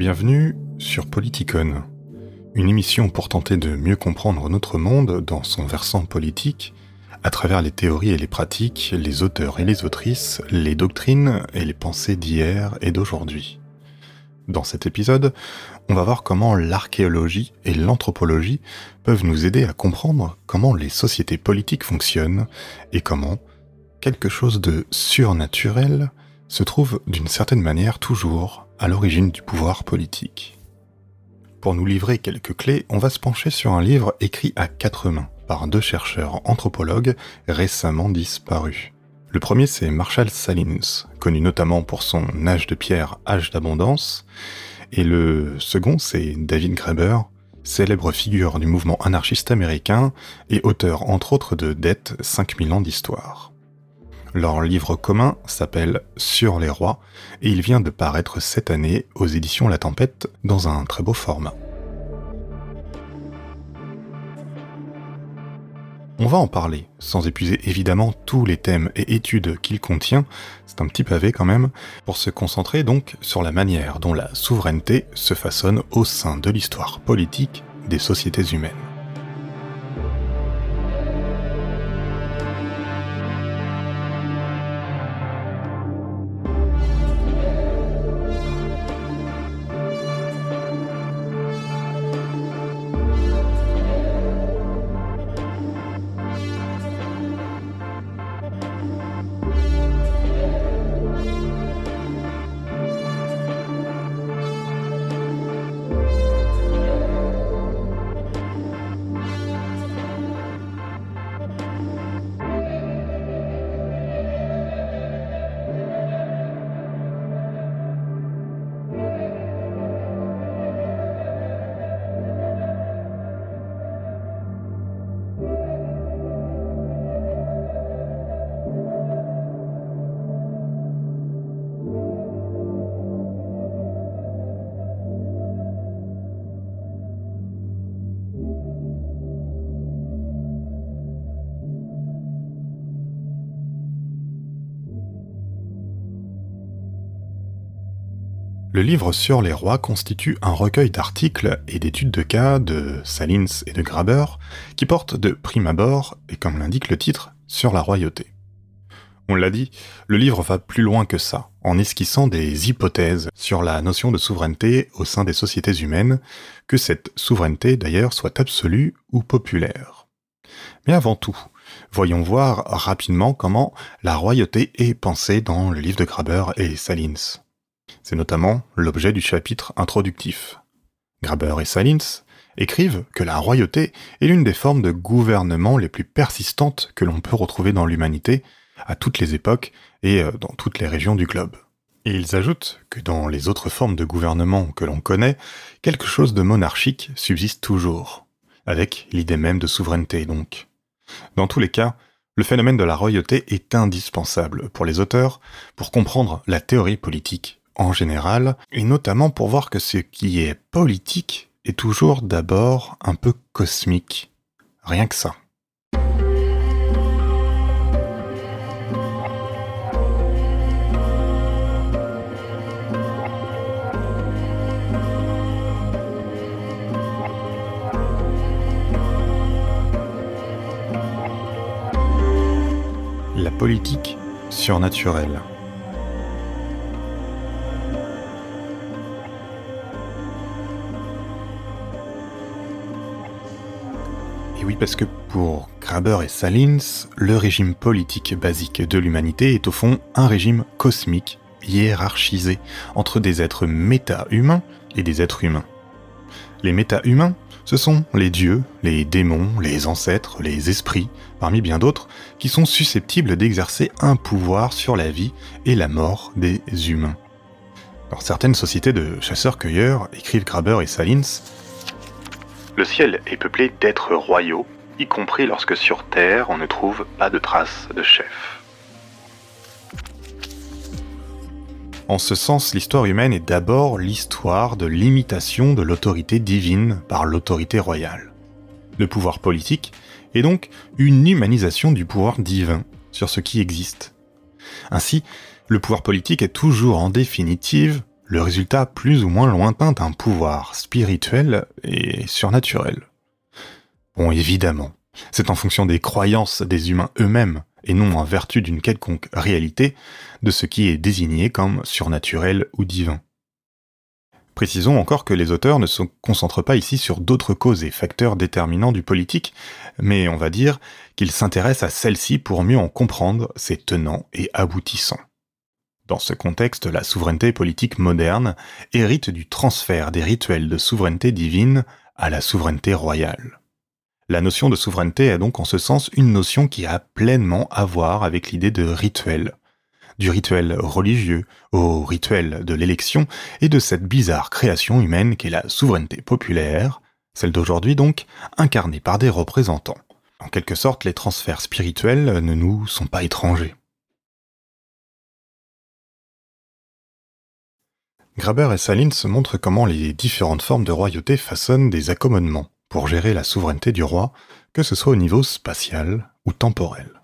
Bienvenue sur Politicon, une émission pour tenter de mieux comprendre notre monde dans son versant politique, à travers les théories et les pratiques, les auteurs et les autrices, les doctrines et les pensées d'hier et d'aujourd'hui. Dans cet épisode, on va voir comment l'archéologie et l'anthropologie peuvent nous aider à comprendre comment les sociétés politiques fonctionnent et comment quelque chose de surnaturel se trouve d'une certaine manière toujours à l'origine du pouvoir politique. Pour nous livrer quelques clés, on va se pencher sur un livre écrit à quatre mains par deux chercheurs anthropologues récemment disparus. Le premier, c'est Marshall Salins, connu notamment pour son Âge de pierre, Âge d'abondance, et le second, c'est David Graeber, célèbre figure du mouvement anarchiste américain et auteur entre autres de Dette 5000 ans d'histoire. Leur livre commun s'appelle Sur les rois et il vient de paraître cette année aux éditions La Tempête dans un très beau format. On va en parler, sans épuiser évidemment tous les thèmes et études qu'il contient, c'est un petit pavé quand même, pour se concentrer donc sur la manière dont la souveraineté se façonne au sein de l'histoire politique des sociétés humaines. Le livre sur les rois constitue un recueil d'articles et d'études de cas de Salins et de Graber qui portent de prime abord, et comme l'indique le titre, sur la royauté. On l'a dit, le livre va plus loin que ça, en esquissant des hypothèses sur la notion de souveraineté au sein des sociétés humaines, que cette souveraineté d'ailleurs soit absolue ou populaire. Mais avant tout, voyons voir rapidement comment la royauté est pensée dans le livre de Graber et Salins. C'est notamment l'objet du chapitre introductif. Graber et Salins écrivent que la royauté est l'une des formes de gouvernement les plus persistantes que l'on peut retrouver dans l'humanité, à toutes les époques et euh, dans toutes les régions du globe. Et ils ajoutent que dans les autres formes de gouvernement que l'on connaît, quelque chose de monarchique subsiste toujours, avec l'idée même de souveraineté donc. Dans tous les cas, le phénomène de la royauté est indispensable pour les auteurs pour comprendre la théorie politique en général, et notamment pour voir que ce qui est politique est toujours d'abord un peu cosmique. Rien que ça. La politique surnaturelle. Oui, parce que pour Graber et Salins, le régime politique basique de l'humanité est au fond un régime cosmique, hiérarchisé, entre des êtres méta-humains et des êtres humains. Les méta-humains, ce sont les dieux, les démons, les ancêtres, les esprits, parmi bien d'autres, qui sont susceptibles d'exercer un pouvoir sur la vie et la mort des humains. Dans certaines sociétés de chasseurs-cueilleurs, écrivent Graber et Salins, le ciel est peuplé d'êtres royaux, y compris lorsque sur Terre on ne trouve pas de traces de chef. En ce sens, l'histoire humaine est d'abord l'histoire de l'imitation de l'autorité divine par l'autorité royale. Le pouvoir politique est donc une humanisation du pouvoir divin sur ce qui existe. Ainsi, le pouvoir politique est toujours en définitive le résultat plus ou moins lointain d'un pouvoir spirituel et surnaturel. Bon, évidemment, c'est en fonction des croyances des humains eux-mêmes, et non en vertu d'une quelconque réalité, de ce qui est désigné comme surnaturel ou divin. Précisons encore que les auteurs ne se concentrent pas ici sur d'autres causes et facteurs déterminants du politique, mais on va dire qu'ils s'intéressent à celles-ci pour mieux en comprendre ses tenants et aboutissants. Dans ce contexte, la souveraineté politique moderne hérite du transfert des rituels de souveraineté divine à la souveraineté royale. La notion de souveraineté est donc en ce sens une notion qui a pleinement à voir avec l'idée de rituel, du rituel religieux au rituel de l'élection et de cette bizarre création humaine qu'est la souveraineté populaire, celle d'aujourd'hui donc, incarnée par des représentants. En quelque sorte, les transferts spirituels ne nous sont pas étrangers. Graber et Salins montrent comment les différentes formes de royauté façonnent des accommodements pour gérer la souveraineté du roi, que ce soit au niveau spatial ou temporel.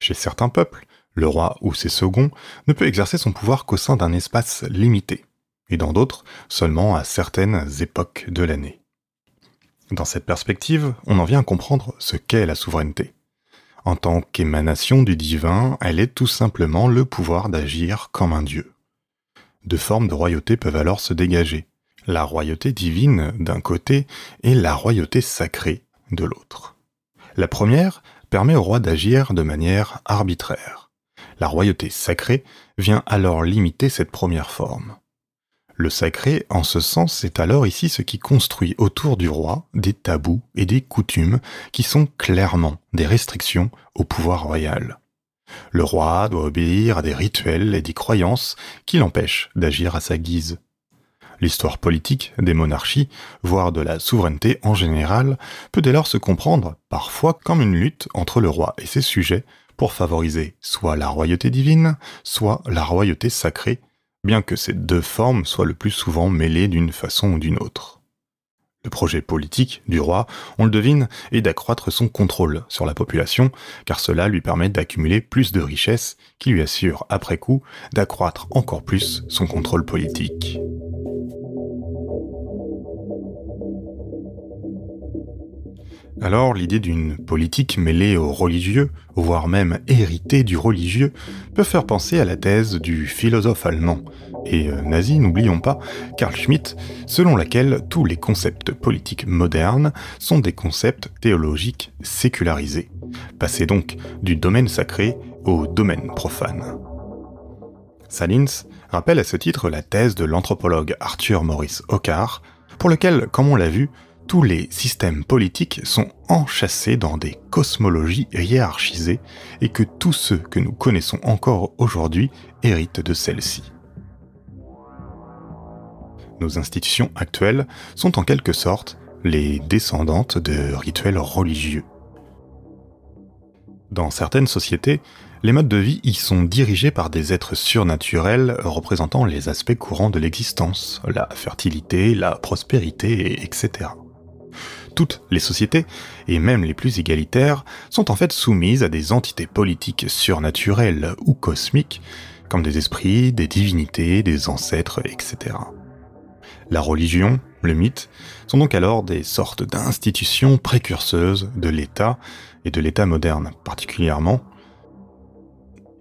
Chez certains peuples, le roi ou ses seconds ne peut exercer son pouvoir qu'au sein d'un espace limité, et dans d'autres seulement à certaines époques de l'année. Dans cette perspective, on en vient à comprendre ce qu'est la souveraineté. En tant qu'émanation du divin, elle est tout simplement le pouvoir d'agir comme un dieu. Deux formes de royauté peuvent alors se dégager. La royauté divine d'un côté et la royauté sacrée de l'autre. La première permet au roi d'agir de manière arbitraire. La royauté sacrée vient alors limiter cette première forme. Le sacré, en ce sens, est alors ici ce qui construit autour du roi des tabous et des coutumes qui sont clairement des restrictions au pouvoir royal. Le roi doit obéir à des rituels et des croyances qui l'empêchent d'agir à sa guise. L'histoire politique des monarchies, voire de la souveraineté en général, peut dès lors se comprendre parfois comme une lutte entre le roi et ses sujets pour favoriser soit la royauté divine, soit la royauté sacrée, bien que ces deux formes soient le plus souvent mêlées d'une façon ou d'une autre. Le projet politique du roi, on le devine, est d'accroître son contrôle sur la population, car cela lui permet d'accumuler plus de richesses qui lui assurent, après coup, d'accroître encore plus son contrôle politique. Alors l'idée d'une politique mêlée au religieux, voire même héritée du religieux, peut faire penser à la thèse du philosophe allemand, et euh, nazi, n'oublions pas, Karl Schmitt, selon laquelle tous les concepts politiques modernes sont des concepts théologiques sécularisés, passés donc du domaine sacré au domaine profane. Salins rappelle à ce titre la thèse de l'anthropologue Arthur Maurice Ockar, pour lequel, comme on l'a vu, tous les systèmes politiques sont enchâssés dans des cosmologies hiérarchisées et que tous ceux que nous connaissons encore aujourd'hui héritent de celles-ci. Nos institutions actuelles sont en quelque sorte les descendantes de rituels religieux. Dans certaines sociétés, les modes de vie y sont dirigés par des êtres surnaturels représentant les aspects courants de l'existence, la fertilité, la prospérité, etc toutes les sociétés, et même les plus égalitaires, sont en fait soumises à des entités politiques surnaturelles ou cosmiques, comme des esprits, des divinités, des ancêtres, etc. La religion, le mythe, sont donc alors des sortes d'institutions précurseuses de l'État, et de l'État moderne particulièrement.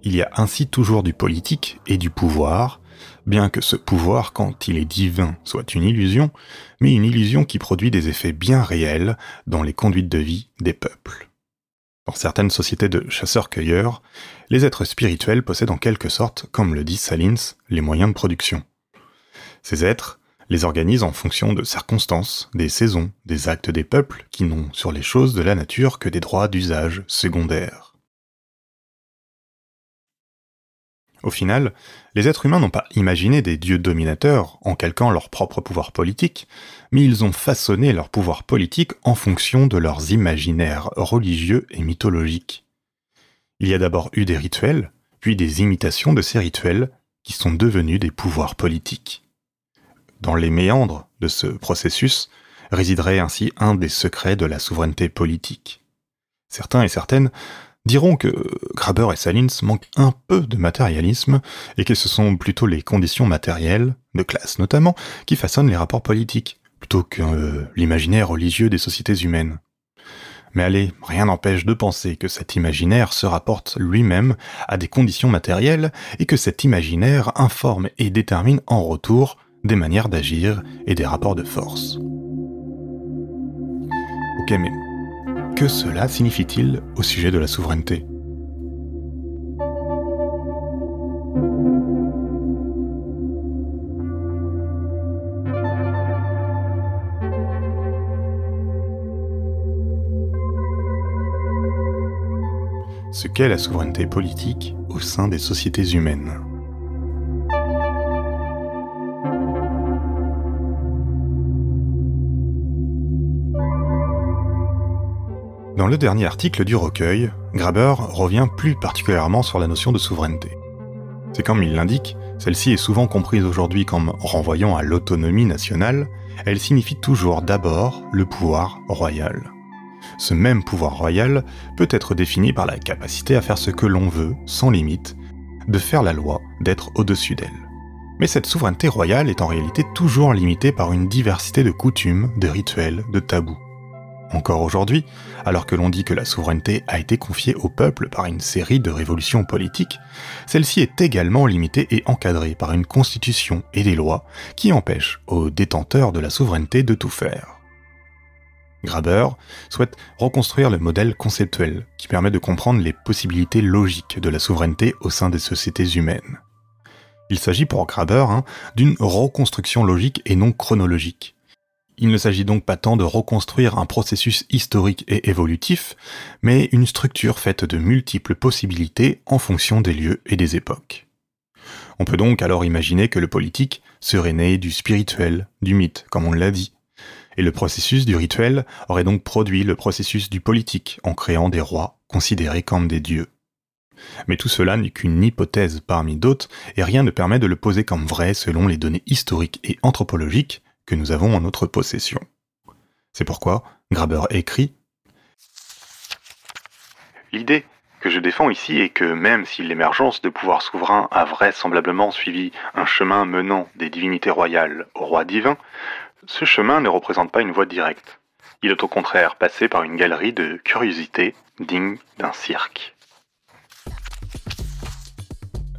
Il y a ainsi toujours du politique et du pouvoir, bien que ce pouvoir, quand il est divin, soit une illusion, mais une illusion qui produit des effets bien réels dans les conduites de vie des peuples. Dans certaines sociétés de chasseurs-cueilleurs, les êtres spirituels possèdent en quelque sorte, comme le dit Salins, les moyens de production. Ces êtres les organisent en fonction de circonstances, des saisons, des actes des peuples qui n'ont sur les choses de la nature que des droits d'usage secondaires. Au final, les êtres humains n'ont pas imaginé des dieux dominateurs en calquant leur propre pouvoir politique, mais ils ont façonné leur pouvoir politique en fonction de leurs imaginaires religieux et mythologiques. Il y a d'abord eu des rituels, puis des imitations de ces rituels qui sont devenus des pouvoirs politiques. Dans les méandres de ce processus résiderait ainsi un des secrets de la souveraineté politique. Certains et certaines diront que Graber et Salins manquent un peu de matérialisme et que ce sont plutôt les conditions matérielles, de classe notamment, qui façonnent les rapports politiques, plutôt que euh, l'imaginaire religieux des sociétés humaines. Mais allez, rien n'empêche de penser que cet imaginaire se rapporte lui-même à des conditions matérielles et que cet imaginaire informe et détermine en retour des manières d'agir et des rapports de force. Ok, mais que cela signifie-t-il au sujet de la souveraineté? Ce qu'est la souveraineté politique au sein des sociétés humaines? Dans le dernier article du recueil, Graber revient plus particulièrement sur la notion de souveraineté. C'est comme il l'indique, celle-ci est souvent comprise aujourd'hui comme renvoyant à l'autonomie nationale, elle signifie toujours d'abord le pouvoir royal. Ce même pouvoir royal peut être défini par la capacité à faire ce que l'on veut, sans limite, de faire la loi, d'être au-dessus d'elle. Mais cette souveraineté royale est en réalité toujours limitée par une diversité de coutumes, de rituels, de tabous. Encore aujourd'hui, alors que l'on dit que la souveraineté a été confiée au peuple par une série de révolutions politiques, celle-ci est également limitée et encadrée par une constitution et des lois qui empêchent aux détenteurs de la souveraineté de tout faire. Graber souhaite reconstruire le modèle conceptuel qui permet de comprendre les possibilités logiques de la souveraineté au sein des sociétés humaines. Il s'agit pour Graber hein, d'une reconstruction logique et non chronologique, il ne s'agit donc pas tant de reconstruire un processus historique et évolutif, mais une structure faite de multiples possibilités en fonction des lieux et des époques. On peut donc alors imaginer que le politique serait né du spirituel, du mythe, comme on l'a dit, et le processus du rituel aurait donc produit le processus du politique en créant des rois considérés comme des dieux. Mais tout cela n'est qu'une hypothèse parmi d'autres, et rien ne permet de le poser comme vrai selon les données historiques et anthropologiques, que nous avons en notre possession. C'est pourquoi Graber écrit L'idée que je défends ici est que même si l'émergence de pouvoirs souverains a vraisemblablement suivi un chemin menant des divinités royales au roi divin, ce chemin ne représente pas une voie directe. Il est au contraire passé par une galerie de curiosités digne d'un cirque.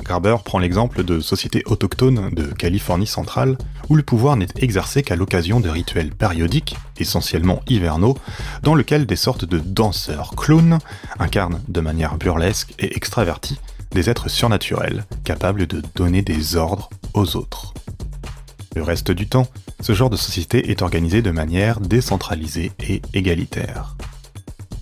Garber prend l'exemple de sociétés autochtones de Californie centrale où le pouvoir n'est exercé qu'à l'occasion de rituels périodiques, essentiellement hivernaux, dans lesquels des sortes de danseurs clowns incarnent de manière burlesque et extravertie des êtres surnaturels capables de donner des ordres aux autres. Le reste du temps, ce genre de société est organisé de manière décentralisée et égalitaire.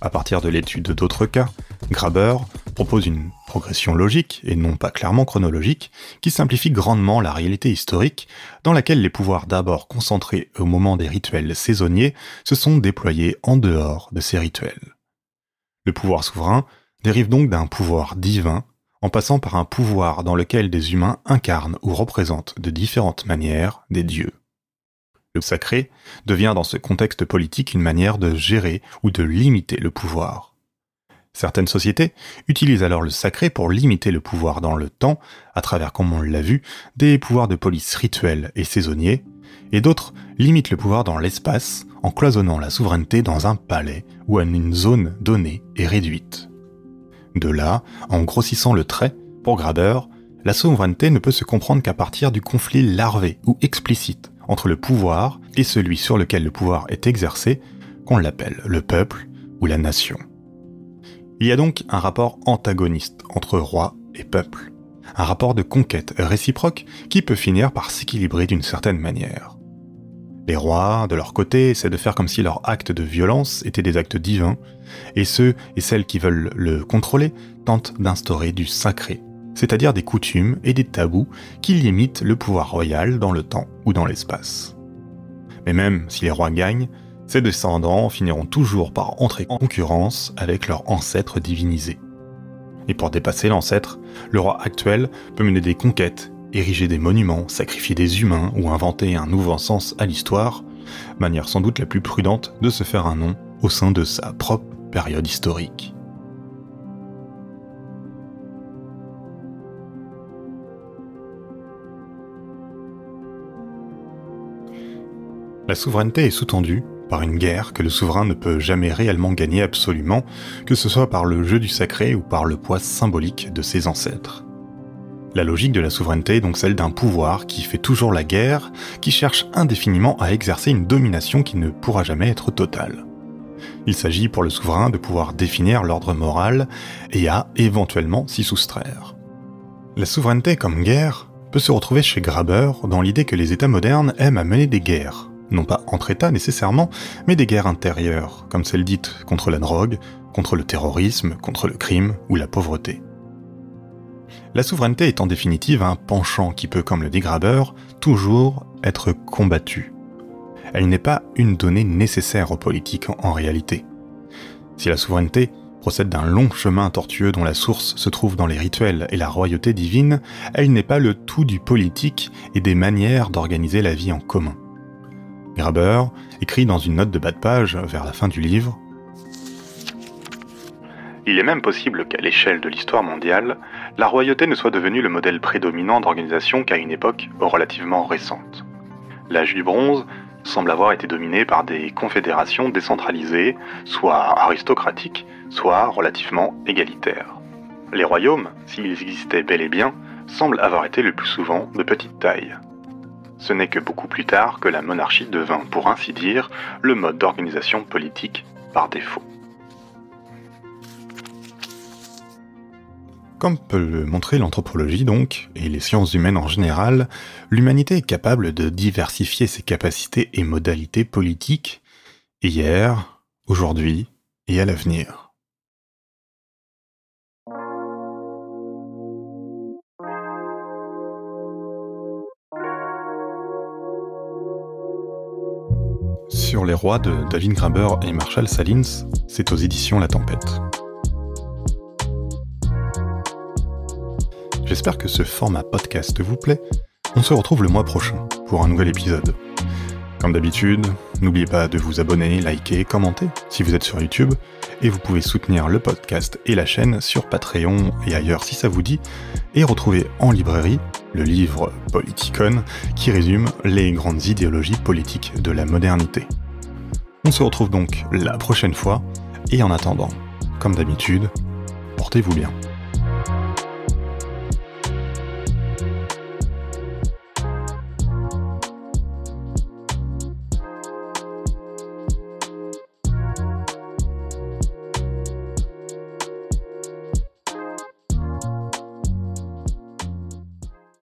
À partir de l'étude d'autres cas, Graber propose une progression logique, et non pas clairement chronologique, qui simplifie grandement la réalité historique, dans laquelle les pouvoirs d'abord concentrés au moment des rituels saisonniers se sont déployés en dehors de ces rituels. Le pouvoir souverain dérive donc d'un pouvoir divin, en passant par un pouvoir dans lequel des humains incarnent ou représentent de différentes manières des dieux. Le sacré devient dans ce contexte politique une manière de gérer ou de limiter le pouvoir. Certaines sociétés utilisent alors le sacré pour limiter le pouvoir dans le temps, à travers, comme on l'a vu, des pouvoirs de police rituels et saisonniers, et d'autres limitent le pouvoir dans l'espace en cloisonnant la souveraineté dans un palais ou en une zone donnée et réduite. De là, en grossissant le trait, pour Graber, la souveraineté ne peut se comprendre qu'à partir du conflit larvé ou explicite entre le pouvoir et celui sur lequel le pouvoir est exercé, qu'on l'appelle le peuple ou la nation. Il y a donc un rapport antagoniste entre roi et peuple, un rapport de conquête réciproque qui peut finir par s'équilibrer d'une certaine manière. Les rois, de leur côté, essaient de faire comme si leurs actes de violence étaient des actes divins, et ceux et celles qui veulent le contrôler tentent d'instaurer du sacré, c'est-à-dire des coutumes et des tabous qui limitent le pouvoir royal dans le temps ou dans l'espace. Mais même si les rois gagnent, ses descendants finiront toujours par entrer en concurrence avec leur ancêtre divinisé. Et pour dépasser l'ancêtre, le roi actuel peut mener des conquêtes, ériger des monuments, sacrifier des humains ou inventer un nouveau sens à l'histoire, manière sans doute la plus prudente de se faire un nom au sein de sa propre période historique. La souveraineté est sous-tendue par une guerre que le souverain ne peut jamais réellement gagner absolument, que ce soit par le jeu du sacré ou par le poids symbolique de ses ancêtres. La logique de la souveraineté est donc celle d'un pouvoir qui fait toujours la guerre, qui cherche indéfiniment à exercer une domination qui ne pourra jamais être totale. Il s'agit pour le souverain de pouvoir définir l'ordre moral et à éventuellement s'y soustraire. La souveraineté comme guerre peut se retrouver chez Graber dans l'idée que les États modernes aiment à mener des guerres, non pas entre États nécessairement, mais des guerres intérieures, comme celles dites contre la drogue, contre le terrorisme, contre le crime ou la pauvreté. La souveraineté est en définitive un penchant qui peut, comme le dit toujours être combattu. Elle n'est pas une donnée nécessaire aux politiques en réalité. Si la souveraineté procède d'un long chemin tortueux dont la source se trouve dans les rituels et la royauté divine, elle n'est pas le tout du politique et des manières d'organiser la vie en commun. Graber écrit dans une note de bas de page vers la fin du livre il est même possible qu'à l'échelle de l'histoire mondiale, la royauté ne soit devenue le modèle prédominant d'organisation qu'à une époque relativement récente. L'âge du bronze semble avoir été dominé par des confédérations décentralisées, soit aristocratiques, soit relativement égalitaires. Les royaumes, s'ils existaient bel et bien, semblent avoir été le plus souvent de petite taille. Ce n'est que beaucoup plus tard que la monarchie devint, pour ainsi dire, le mode d'organisation politique par défaut. Comme peut le montrer l'anthropologie donc, et les sciences humaines en général, l'humanité est capable de diversifier ses capacités et modalités politiques, hier, aujourd'hui et à l'avenir. Sur les rois de David Graber et Marshall Salins, c'est aux éditions La Tempête. J'espère que ce format podcast vous plaît. On se retrouve le mois prochain pour un nouvel épisode. Comme d'habitude, n'oubliez pas de vous abonner, liker, commenter si vous êtes sur YouTube, et vous pouvez soutenir le podcast et la chaîne sur Patreon et ailleurs si ça vous dit, et retrouver en librairie le livre Politicon qui résume les grandes idéologies politiques de la modernité. On se retrouve donc la prochaine fois, et en attendant, comme d'habitude, portez-vous bien.